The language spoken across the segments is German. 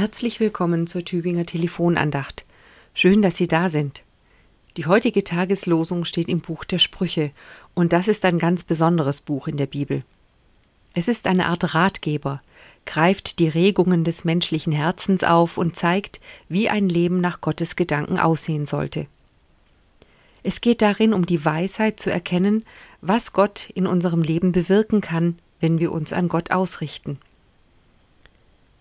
Herzlich willkommen zur Tübinger Telefonandacht. Schön, dass Sie da sind. Die heutige Tageslosung steht im Buch der Sprüche, und das ist ein ganz besonderes Buch in der Bibel. Es ist eine Art Ratgeber, greift die Regungen des menschlichen Herzens auf und zeigt, wie ein Leben nach Gottes Gedanken aussehen sollte. Es geht darin um die Weisheit zu erkennen, was Gott in unserem Leben bewirken kann, wenn wir uns an Gott ausrichten.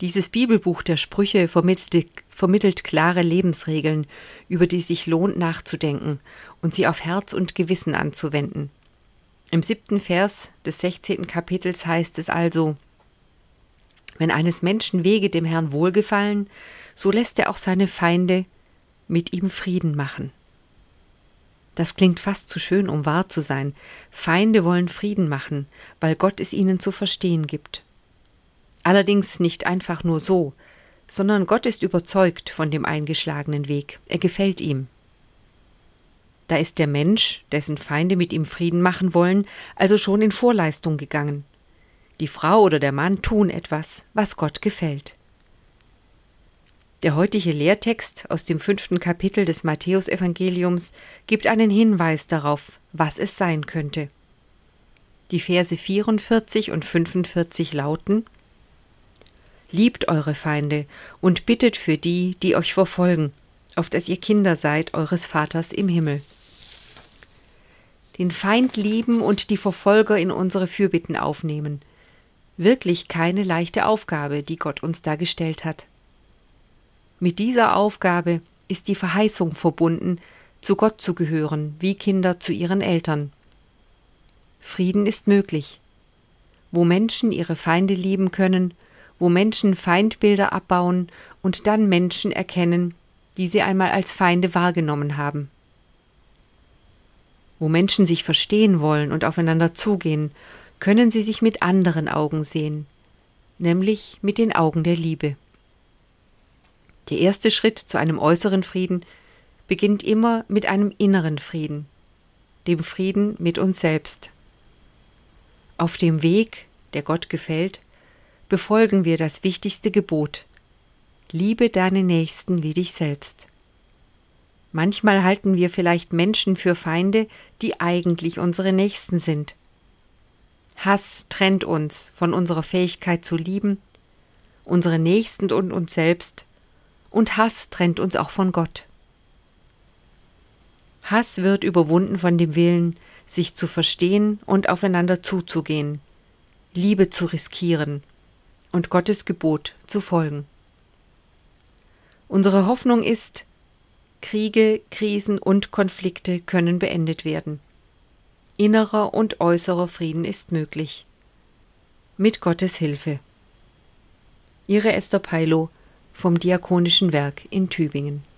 Dieses Bibelbuch der Sprüche vermittelt, vermittelt, klare Lebensregeln, über die sich lohnt nachzudenken und sie auf Herz und Gewissen anzuwenden. Im siebten Vers des sechzehnten Kapitels heißt es also Wenn eines Menschen Wege dem Herrn wohlgefallen, so lässt er auch seine Feinde mit ihm Frieden machen. Das klingt fast zu schön, um wahr zu sein. Feinde wollen Frieden machen, weil Gott es ihnen zu verstehen gibt. Allerdings nicht einfach nur so, sondern Gott ist überzeugt von dem eingeschlagenen Weg, er gefällt ihm. Da ist der Mensch, dessen Feinde mit ihm Frieden machen wollen, also schon in Vorleistung gegangen. Die Frau oder der Mann tun etwas, was Gott gefällt. Der heutige Lehrtext aus dem fünften Kapitel des Matthäusevangeliums gibt einen Hinweis darauf, was es sein könnte. Die Verse 44 und 45 lauten Liebt eure Feinde und bittet für die, die euch verfolgen, auf dass ihr Kinder seid eures Vaters im Himmel. Den Feind lieben und die Verfolger in unsere Fürbitten aufnehmen. Wirklich keine leichte Aufgabe, die Gott uns da gestellt hat. Mit dieser Aufgabe ist die Verheißung verbunden, zu Gott zu gehören, wie Kinder zu ihren Eltern. Frieden ist möglich. Wo Menschen ihre Feinde lieben können, wo Menschen Feindbilder abbauen und dann Menschen erkennen, die sie einmal als Feinde wahrgenommen haben. Wo Menschen sich verstehen wollen und aufeinander zugehen, können sie sich mit anderen Augen sehen, nämlich mit den Augen der Liebe. Der erste Schritt zu einem äußeren Frieden beginnt immer mit einem inneren Frieden, dem Frieden mit uns selbst. Auf dem Weg, der Gott gefällt, befolgen wir das wichtigste Gebot. Liebe deine Nächsten wie dich selbst. Manchmal halten wir vielleicht Menschen für Feinde, die eigentlich unsere Nächsten sind. Hass trennt uns von unserer Fähigkeit zu lieben, unsere Nächsten und uns selbst, und Hass trennt uns auch von Gott. Hass wird überwunden von dem Willen, sich zu verstehen und aufeinander zuzugehen, Liebe zu riskieren, und Gottes Gebot zu folgen. Unsere Hoffnung ist, Kriege, Krisen und Konflikte können beendet werden. Innerer und äußerer Frieden ist möglich. Mit Gottes Hilfe. Ihre Esther Peilo vom Diakonischen Werk in Tübingen.